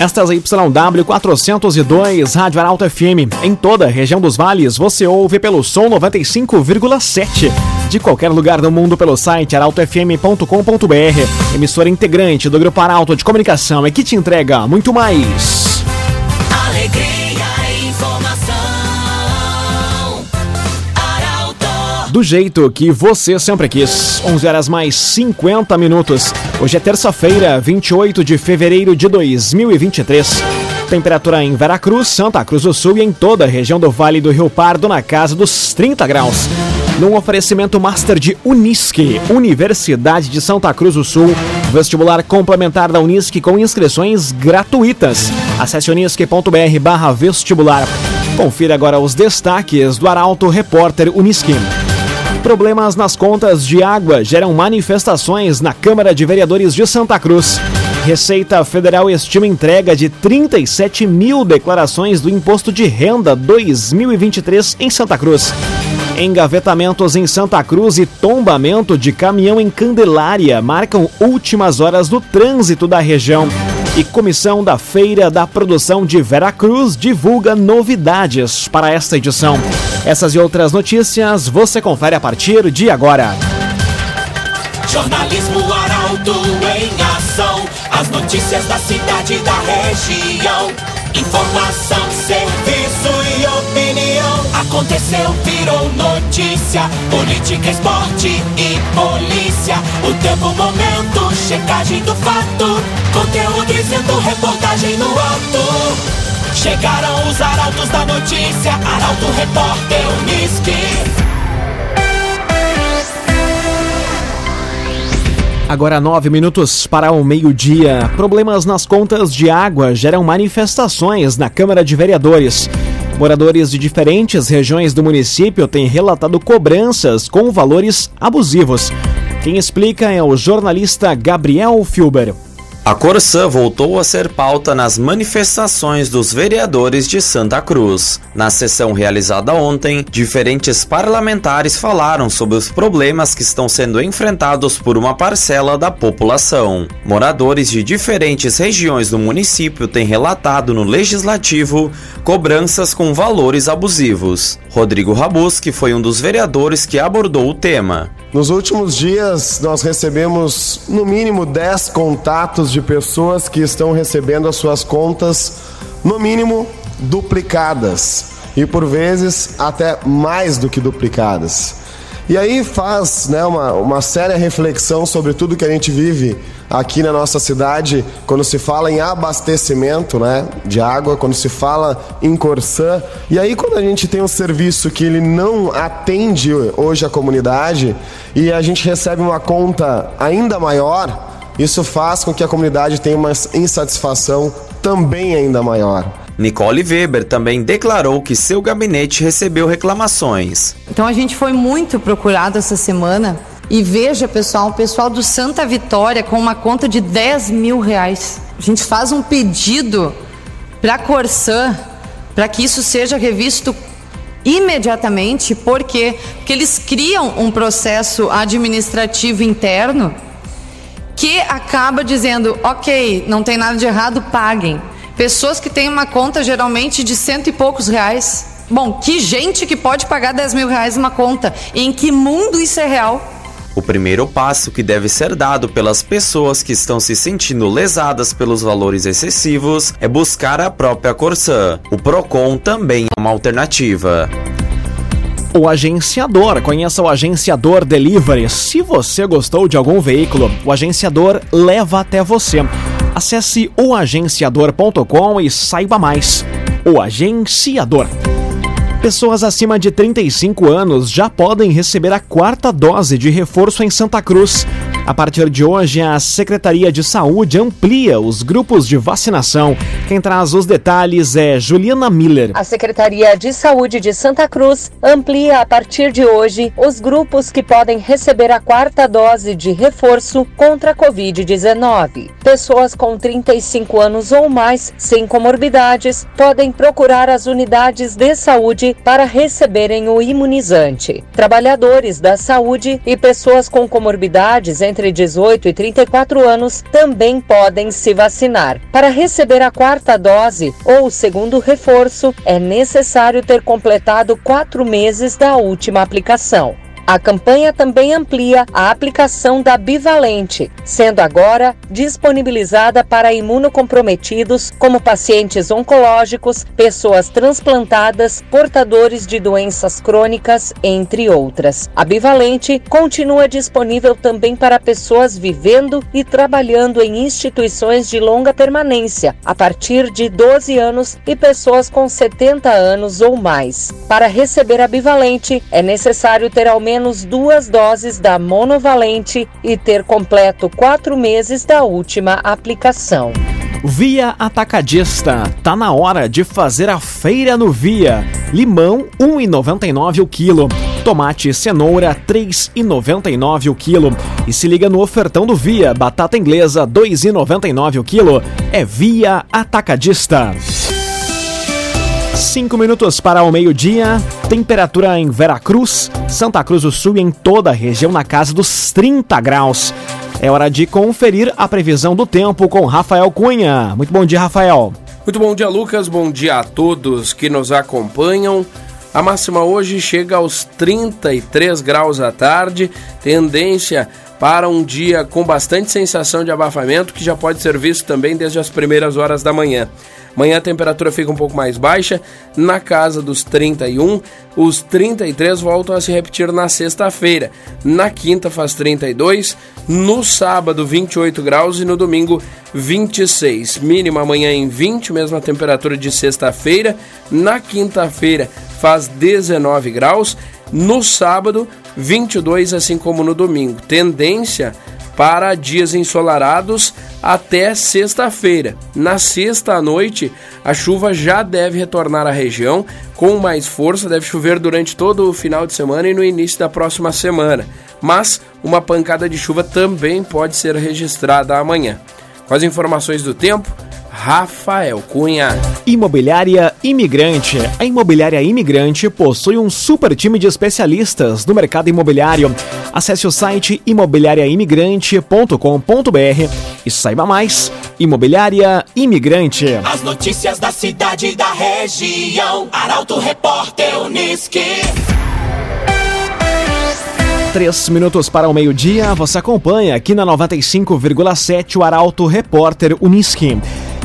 Esta é a YW 402, Rádio Arauto FM. Em toda a região dos vales, você ouve pelo som 95,7. De qualquer lugar do mundo pelo site arautofm.com.br. Emissora integrante do Grupo Arauto de Comunicação e que te entrega muito mais. Do jeito que você sempre quis. 11 horas mais 50 minutos. Hoje é terça-feira, 28 de fevereiro de 2023. Temperatura em Veracruz, Santa Cruz do Sul e em toda a região do Vale do Rio Pardo na casa dos 30 graus. Num oferecimento master de Unisque, Universidade de Santa Cruz do Sul, vestibular complementar da Unisque com inscrições gratuitas. Acesse unisque.br barra vestibular. Confira agora os destaques do Arauto Repórter Unisque. Problemas nas contas de água geram manifestações na Câmara de Vereadores de Santa Cruz. Receita Federal estima entrega de 37 mil declarações do Imposto de Renda 2023 em Santa Cruz. Engavetamentos em Santa Cruz e tombamento de caminhão em Candelária marcam últimas horas do trânsito da região. E Comissão da Feira da Produção de Veracruz divulga novidades para esta edição. Essas e outras notícias você confere a partir de agora. Jornalismo Arauto em ação. As notícias da cidade e da região. Informação, serviço e opinião. Aconteceu, virou notícia. Política, esporte e polícia. O tempo, momento, checagem do fato. Conteúdo dizendo, reportagem no ato. Chegaram os arautos da notícia. Arauto, repórter, Unisque. Agora nove minutos para o meio-dia. Problemas nas contas de água geram manifestações na Câmara de Vereadores. Moradores de diferentes regiões do município têm relatado cobranças com valores abusivos. Quem explica é o jornalista Gabriel Filber. A Corsã voltou a ser pauta nas manifestações dos vereadores de Santa Cruz. Na sessão realizada ontem, diferentes parlamentares falaram sobre os problemas que estão sendo enfrentados por uma parcela da população. Moradores de diferentes regiões do município têm relatado no legislativo cobranças com valores abusivos. Rodrigo Rabus, que foi um dos vereadores que abordou o tema. Nos últimos dias, nós recebemos no mínimo 10 contatos de pessoas que estão recebendo as suas contas, no mínimo, duplicadas e por vezes até mais do que duplicadas. E aí faz né, uma, uma séria reflexão sobre tudo que a gente vive aqui na nossa cidade quando se fala em abastecimento né, de água, quando se fala em Corsã. E aí quando a gente tem um serviço que ele não atende hoje a comunidade e a gente recebe uma conta ainda maior, isso faz com que a comunidade tenha uma insatisfação também ainda maior. Nicole Weber também declarou que seu gabinete recebeu reclamações. Então a gente foi muito procurado essa semana e veja, pessoal, o pessoal do Santa Vitória com uma conta de 10 mil reais. A gente faz um pedido para a Corsã para que isso seja revisto imediatamente, por quê? Porque eles criam um processo administrativo interno que acaba dizendo, ok, não tem nada de errado, paguem. Pessoas que têm uma conta geralmente de cento e poucos reais. Bom, que gente que pode pagar 10 mil reais uma conta? Em que mundo isso é real? O primeiro passo que deve ser dado pelas pessoas que estão se sentindo lesadas pelos valores excessivos é buscar a própria Corsã. O Procon também é uma alternativa. O agenciador. Conheça o agenciador Delivery. Se você gostou de algum veículo, o agenciador leva até você. Acesse oagenciador.com e saiba mais. O Agenciador. Pessoas acima de 35 anos já podem receber a quarta dose de reforço em Santa Cruz. A partir de hoje, a Secretaria de Saúde amplia os grupos de vacinação. Quem traz os detalhes é Juliana Miller. A Secretaria de Saúde de Santa Cruz amplia a partir de hoje os grupos que podem receber a quarta dose de reforço contra a Covid-19. Pessoas com 35 anos ou mais, sem comorbidades, podem procurar as unidades de saúde para receberem o imunizante. Trabalhadores da saúde e pessoas com comorbidades, entre 18 e 34 anos também podem se vacinar. Para receber a quarta dose ou o segundo reforço, é necessário ter completado quatro meses da última aplicação. A campanha também amplia a aplicação da bivalente, sendo agora disponibilizada para imunocomprometidos como pacientes oncológicos, pessoas transplantadas, portadores de doenças crônicas, entre outras. A bivalente continua disponível também para pessoas vivendo e trabalhando em instituições de longa permanência, a partir de 12 anos e pessoas com 70 anos ou mais. Para receber a bivalente, é necessário ter ao menos menos duas doses da monovalente e ter completo quatro meses da última aplicação. Via Atacadista. Tá na hora de fazer a feira no Via. Limão 1,99 o quilo. Tomate e cenoura 3,99 o quilo. E se liga no ofertão do Via, batata inglesa 2,99 o quilo. É Via Atacadista. Cinco minutos para o meio-dia. Temperatura em Veracruz, Santa Cruz do Sul e em toda a região na casa dos 30 graus. É hora de conferir a previsão do tempo com Rafael Cunha. Muito bom dia, Rafael. Muito bom dia, Lucas. Bom dia a todos que nos acompanham. A máxima hoje chega aos 33 graus à tarde, tendência para um dia com bastante sensação de abafamento que já pode ser visto também desde as primeiras horas da manhã. Amanhã a temperatura fica um pouco mais baixa, na casa dos 31. Os 33 voltam a se repetir na sexta-feira. Na quinta faz 32, no sábado 28 graus e no domingo 26. Mínima amanhã em 20, mesma temperatura de sexta-feira. Na quinta-feira faz 19 graus. No sábado, 22, assim como no domingo. Tendência para dias ensolarados até sexta-feira. Na sexta à noite, a chuva já deve retornar à região com mais força, deve chover durante todo o final de semana e no início da próxima semana. Mas uma pancada de chuva também pode ser registrada amanhã. Com as informações do tempo, Rafael Cunha. Imobiliária Imigrante. A Imobiliária Imigrante possui um super time de especialistas no mercado imobiliário. Acesse o site imobiliariaimigrante.com.br e saiba mais. Imobiliária Imigrante. As notícias da cidade e da região. Arauto Repórter Uniski. Três minutos para o meio-dia, você acompanha aqui na 95,7 o Arauto Repórter Uniski.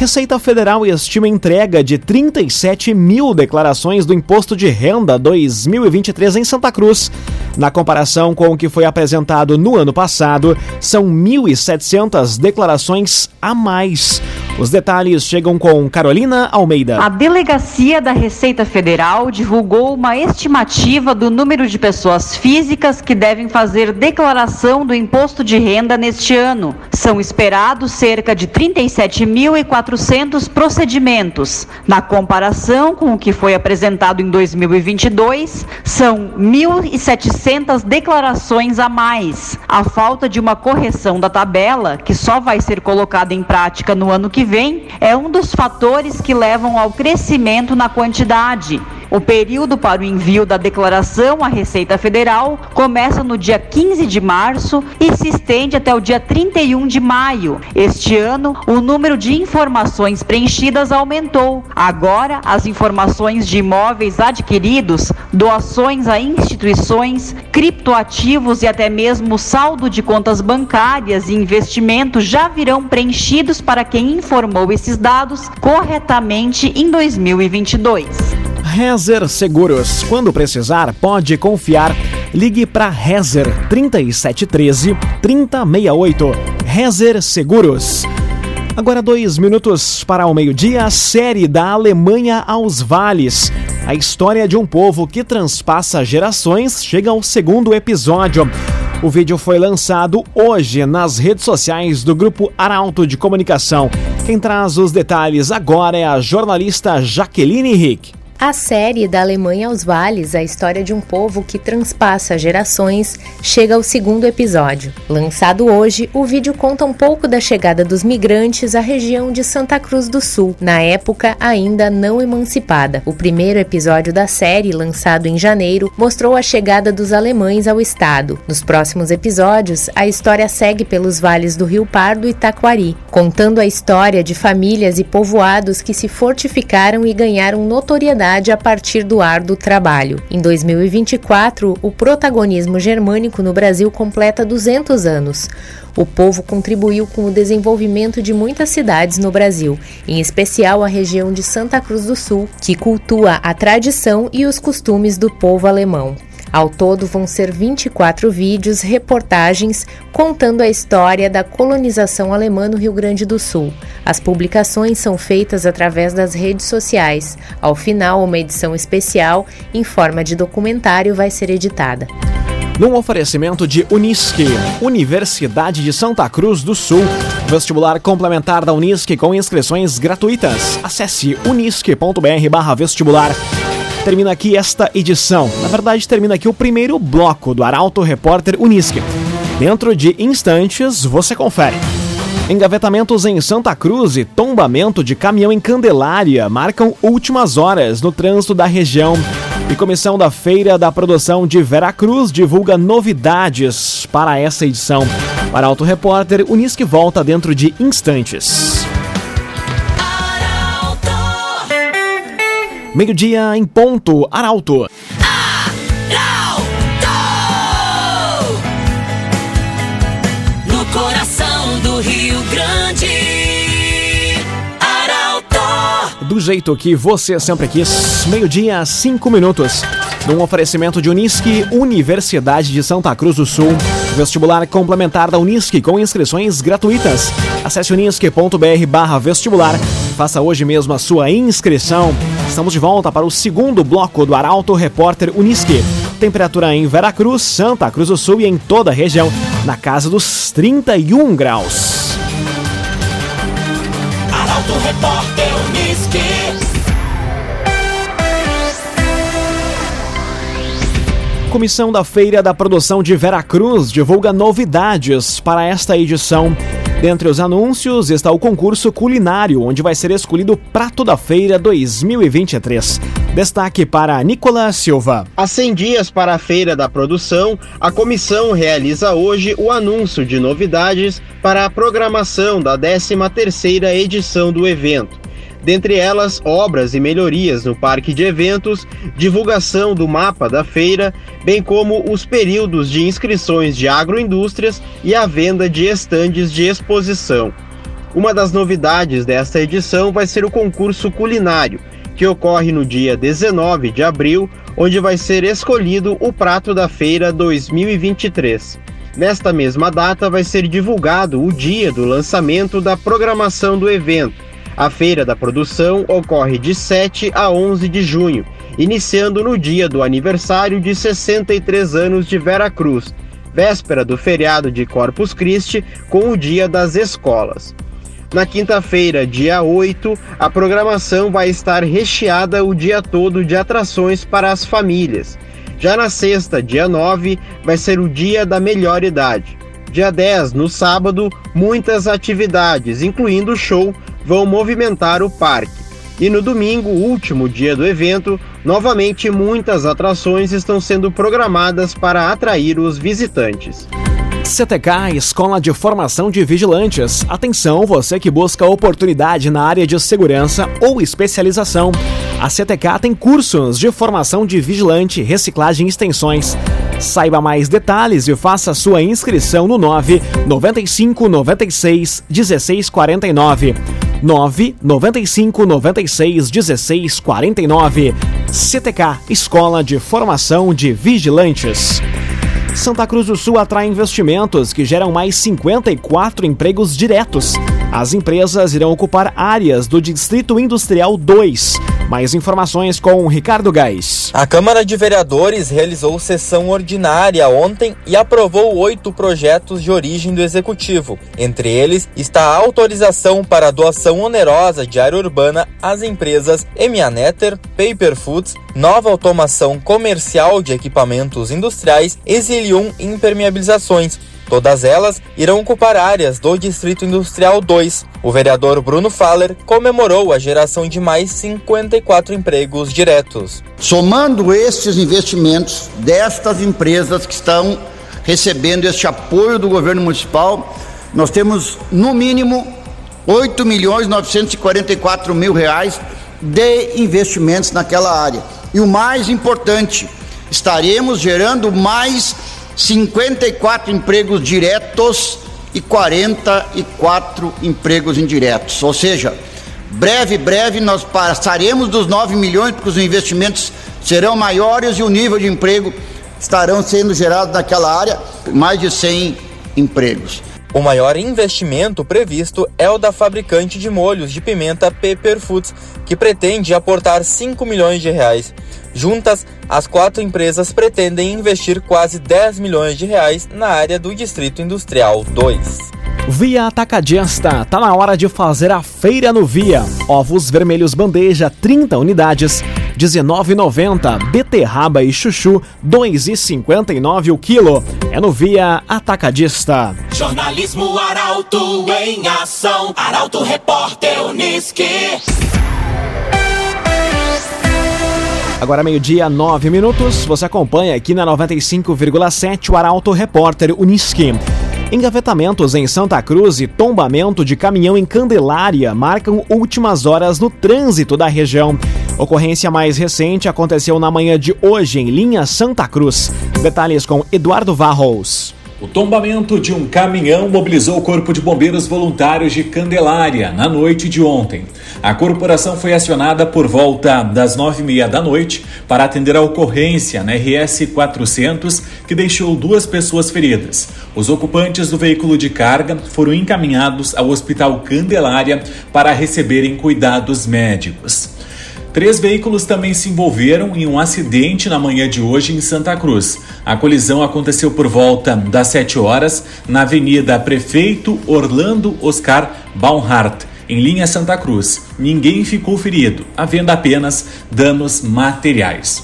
Receita Federal estima entrega de 37 mil declarações do Imposto de Renda 2023 em Santa Cruz. Na comparação com o que foi apresentado no ano passado, são 1.700 declarações a mais. Os detalhes chegam com Carolina Almeida. A Delegacia da Receita Federal divulgou uma estimativa do número de pessoas físicas que devem fazer declaração do imposto de renda neste ano. São esperados cerca de 37.400 procedimentos. Na comparação com o que foi apresentado em 2022, são 1.700 declarações a mais. A falta de uma correção da tabela, que só vai ser colocada em prática no ano que vem é um dos fatores que levam ao crescimento na quantidade. O período para o envio da declaração à Receita Federal começa no dia 15 de março e se estende até o dia 31 de maio. Este ano, o número de informações preenchidas aumentou. Agora, as informações de imóveis adquiridos, doações a instituições, criptoativos e até mesmo saldo de contas bancárias e investimentos já virão preenchidos para quem informou esses dados corretamente em 2022. Rezer Seguros. Quando precisar, pode confiar. Ligue para Rezer 3713 3068. Rezer Seguros. Agora dois minutos para o meio-dia, a série da Alemanha aos vales. A história de um povo que transpassa gerações chega ao segundo episódio. O vídeo foi lançado hoje nas redes sociais do Grupo Arauto de Comunicação. Quem traz os detalhes agora é a jornalista Jaqueline Rick. A série Da Alemanha aos Vales, a história de um povo que transpassa gerações, chega ao segundo episódio. Lançado hoje, o vídeo conta um pouco da chegada dos migrantes à região de Santa Cruz do Sul, na época ainda não emancipada. O primeiro episódio da série, lançado em janeiro, mostrou a chegada dos alemães ao estado. Nos próximos episódios, a história segue pelos vales do Rio Pardo e Taquari, contando a história de famílias e povoados que se fortificaram e ganharam notoriedade a partir do árduo trabalho. Em 2024, o protagonismo germânico no Brasil completa 200 anos. O povo contribuiu com o desenvolvimento de muitas cidades no Brasil, em especial a região de Santa Cruz do Sul, que cultua a tradição e os costumes do povo alemão. Ao todo, vão ser 24 vídeos, reportagens contando a história da colonização alemã no Rio Grande do Sul. As publicações são feitas através das redes sociais. Ao final, uma edição especial em forma de documentário vai ser editada. Num oferecimento de Unisque, Universidade de Santa Cruz do Sul. Vestibular complementar da Unisque com inscrições gratuitas. Acesse unisque.br/vestibular termina aqui esta edição. Na verdade, termina aqui o primeiro bloco do Arauto Repórter Unisque. Dentro de instantes, você confere. Engavetamentos em Santa Cruz e tombamento de caminhão em Candelária marcam últimas horas no trânsito da região. E comissão da Feira da Produção de Veracruz divulga novidades para essa edição. Para Auto Repórter, Unisque volta dentro de instantes. Meio-dia em ponto, Arauto. Arauto! No coração do Rio Grande, Arauto! Do jeito que você sempre quis, meio-dia, cinco minutos. Num oferecimento de Unisque, Universidade de Santa Cruz do Sul. Vestibular complementar da Unisque com inscrições gratuitas. Acesse unisque.br barra vestibular. Faça hoje mesmo a sua inscrição. Estamos de volta para o segundo bloco do Arauto Repórter Unisque. Temperatura em Veracruz, Santa Cruz do Sul e em toda a região, na casa dos 31 graus. Arauto Repórter Unisque. Comissão da Feira da Produção de Veracruz divulga novidades para esta edição. Dentre os anúncios está o concurso culinário, onde vai ser escolhido o Prato da Feira 2023. Destaque para Nicolas Silva. Há 100 dias para a Feira da Produção, a comissão realiza hoje o anúncio de novidades para a programação da 13ª edição do evento dentre elas obras e melhorias no parque de eventos, divulgação do mapa da feira, bem como os períodos de inscrições de agroindústrias e a venda de estandes de exposição. Uma das novidades desta edição vai ser o concurso culinário, que ocorre no dia 19 de abril, onde vai ser escolhido o prato da feira 2023. Nesta mesma data vai ser divulgado o dia do lançamento da programação do evento a Feira da Produção ocorre de 7 a 11 de junho, iniciando no dia do aniversário de 63 anos de Vera Cruz, véspera do feriado de Corpus Christi, com o Dia das Escolas. Na quinta-feira, dia 8, a programação vai estar recheada o dia todo de atrações para as famílias. Já na sexta, dia 9, vai ser o Dia da Melhor Idade. Dia 10, no sábado, muitas atividades, incluindo show vão movimentar o parque. E no domingo, último dia do evento, novamente muitas atrações estão sendo programadas para atrair os visitantes. CTK Escola de Formação de Vigilantes. Atenção, você que busca oportunidade na área de segurança ou especialização. A CTK tem cursos de formação de vigilante, reciclagem e extensões. Saiba mais detalhes e faça sua inscrição no 9 95 96 16 49. 9 95 96 16 49. CTK Escola de Formação de Vigilantes. Santa Cruz do Sul atrai investimentos que geram mais 54 empregos diretos. As empresas irão ocupar áreas do Distrito Industrial 2, Mais informações com Ricardo Gás. A Câmara de Vereadores realizou sessão ordinária ontem e aprovou oito projetos de origem do Executivo. Entre eles está a autorização para a doação onerosa de área urbana às empresas Emianetter, Paper Foods, Nova Automação Comercial de Equipamentos Industriais, Exilium Impermeabilizações, Todas elas irão ocupar áreas do Distrito Industrial 2. O vereador Bruno Faller comemorou a geração de mais 54 empregos diretos. Somando estes investimentos destas empresas que estão recebendo este apoio do governo municipal, nós temos no mínimo 8 milhões 944 mil reais de investimentos naquela área. E o mais importante, estaremos gerando mais 54 empregos diretos e 44 empregos indiretos. Ou seja, breve, breve nós passaremos dos 9 milhões, porque os investimentos serão maiores e o nível de emprego estarão sendo gerados naquela área, mais de 100 empregos. O maior investimento previsto é o da fabricante de molhos de pimenta Pepper Foods, que pretende aportar 5 milhões de reais. Juntas, as quatro empresas pretendem investir quase 10 milhões de reais na área do Distrito Industrial 2. Via Atacadista, tá na hora de fazer a feira no Via. Ovos vermelhos bandeja, 30 unidades, 19,90. Beterraba e chuchu, 2,59 o quilo. É no Via Atacadista. Jornalismo Arauto em ação. Arauto Repórter Uniski. Agora meio-dia, nove minutos. Você acompanha aqui na 95,7 o Arauto Repórter Uniski. Engavetamentos em Santa Cruz e tombamento de caminhão em Candelária marcam últimas horas no trânsito da região. Ocorrência mais recente aconteceu na manhã de hoje em linha Santa Cruz. Detalhes com Eduardo Varros. O tombamento de um caminhão mobilizou o Corpo de Bombeiros Voluntários de Candelária na noite de ontem. A corporação foi acionada por volta das nove e meia da noite para atender a ocorrência na RS 400 que deixou duas pessoas feridas. Os ocupantes do veículo de carga foram encaminhados ao Hospital Candelária para receberem cuidados médicos. Três veículos também se envolveram em um acidente na manhã de hoje em Santa Cruz. A colisão aconteceu por volta das 7 horas na Avenida Prefeito Orlando Oscar Baumhart, em linha Santa Cruz. Ninguém ficou ferido, havendo apenas danos materiais.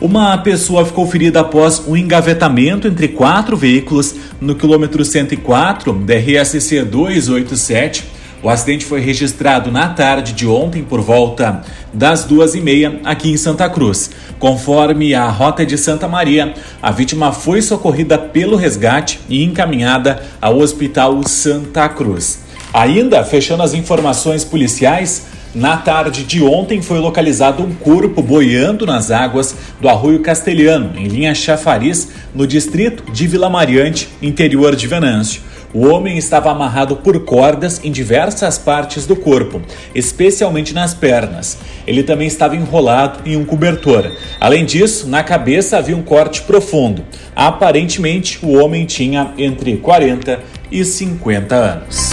Uma pessoa ficou ferida após um engavetamento entre quatro veículos no quilômetro 104 da RSC 287 o acidente foi registrado na tarde de ontem por volta das duas e meia aqui em Santa Cruz. Conforme a rota de Santa Maria, a vítima foi socorrida pelo resgate e encaminhada ao Hospital Santa Cruz. Ainda fechando as informações policiais, na tarde de ontem foi localizado um corpo boiando nas águas do Arroio Castelhano, em linha Chafariz, no distrito de Vila Mariante, interior de Venâncio. O homem estava amarrado por cordas em diversas partes do corpo, especialmente nas pernas. Ele também estava enrolado em um cobertor. Além disso, na cabeça havia um corte profundo. Aparentemente, o homem tinha entre 40 e 50 anos.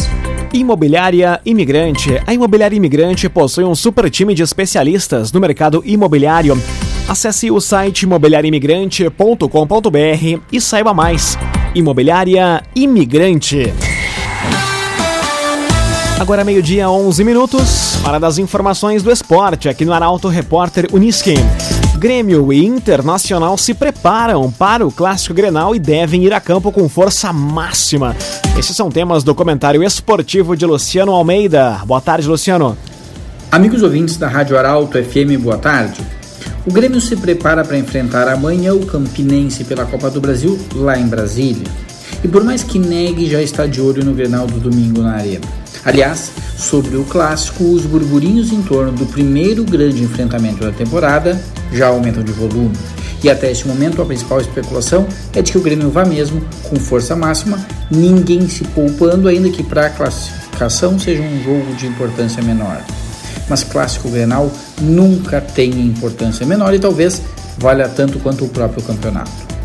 Imobiliária Imigrante. A Imobiliária Imigrante possui um super time de especialistas no mercado imobiliário. Acesse o site imobiliariaimigrante.com.br e saiba mais. Imobiliária Imigrante. Agora meio-dia, 11 minutos, para das informações do esporte aqui no Arauto Repórter Uniski. Grêmio e Internacional se preparam para o Clássico Grenal e devem ir a campo com força máxima. Esses são temas do comentário esportivo de Luciano Almeida. Boa tarde, Luciano. Amigos ouvintes da Rádio Arauto FM, boa tarde. O Grêmio se prepara para enfrentar amanhã o Campinense pela Copa do Brasil lá em Brasília. E por mais que negue, já está de olho no Grenal do domingo na Arena. Aliás, sobre o clássico, os burburinhos em torno do primeiro grande enfrentamento da temporada já aumentam de volume. E até este momento a principal especulação é de que o Grêmio vá mesmo com força máxima, ninguém se poupando, ainda que para a classificação seja um jogo de importância menor mas clássico Grenal nunca tem importância menor e talvez valha tanto quanto o próprio campeonato.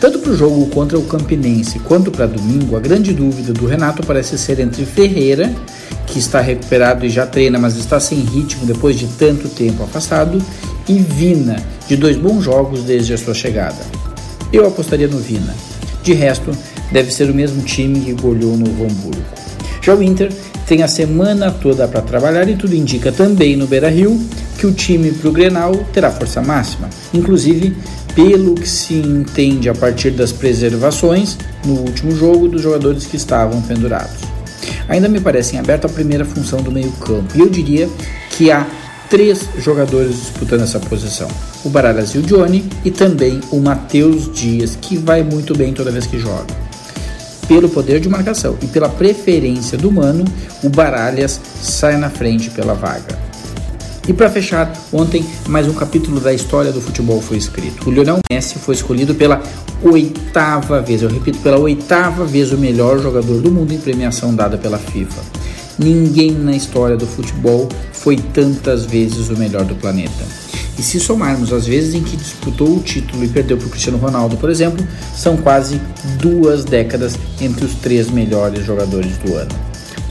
Tanto para o jogo contra o Campinense quanto para domingo, a grande dúvida do Renato parece ser entre Ferreira, que está recuperado e já treina, mas está sem ritmo depois de tanto tempo afastado, e Vina, de dois bons jogos desde a sua chegada. Eu apostaria no Vina. De resto, deve ser o mesmo time que goleou no Hamburgo. O Inter tem a semana toda para trabalhar e tudo indica também no Beira-Rio que o time para o Grenal terá força máxima, inclusive pelo que se entende a partir das preservações no último jogo dos jogadores que estavam pendurados. Ainda me parece em aberto a primeira função do meio-campo, e eu diria que há três jogadores disputando essa posição: o Baralhas e o Johnny, e também o Matheus Dias, que vai muito bem toda vez que joga. Pelo poder de marcação e pela preferência do Mano, o Baralhas sai na frente pela vaga. E para fechar, ontem mais um capítulo da história do futebol foi escrito. O Lionel Messi foi escolhido pela oitava vez, eu repito, pela oitava vez o melhor jogador do mundo em premiação dada pela FIFA. Ninguém na história do futebol foi tantas vezes o melhor do planeta. E se somarmos as vezes em que disputou o título e perdeu para o Cristiano Ronaldo, por exemplo, são quase duas décadas entre os três melhores jogadores do ano.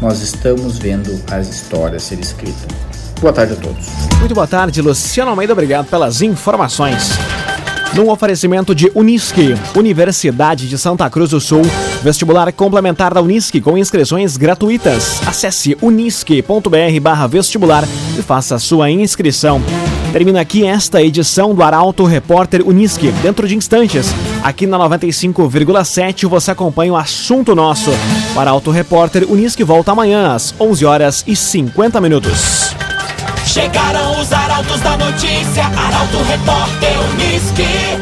Nós estamos vendo a história ser escrita. Boa tarde a todos. Muito boa tarde, Luciano Almeida. Obrigado pelas informações. Num oferecimento de Unisque, Universidade de Santa Cruz do Sul, vestibular complementar da Unisque com inscrições gratuitas. Acesse unisque.br/vestibular e faça sua inscrição. Termina aqui esta edição do Arauto Repórter Unisque. Dentro de instantes, aqui na 95,7 você acompanha o assunto nosso. O Arauto Repórter Unisque volta amanhã às 11 horas e 50 minutos. Chegaram os arautos da notícia, Arauto Repórter Unisque.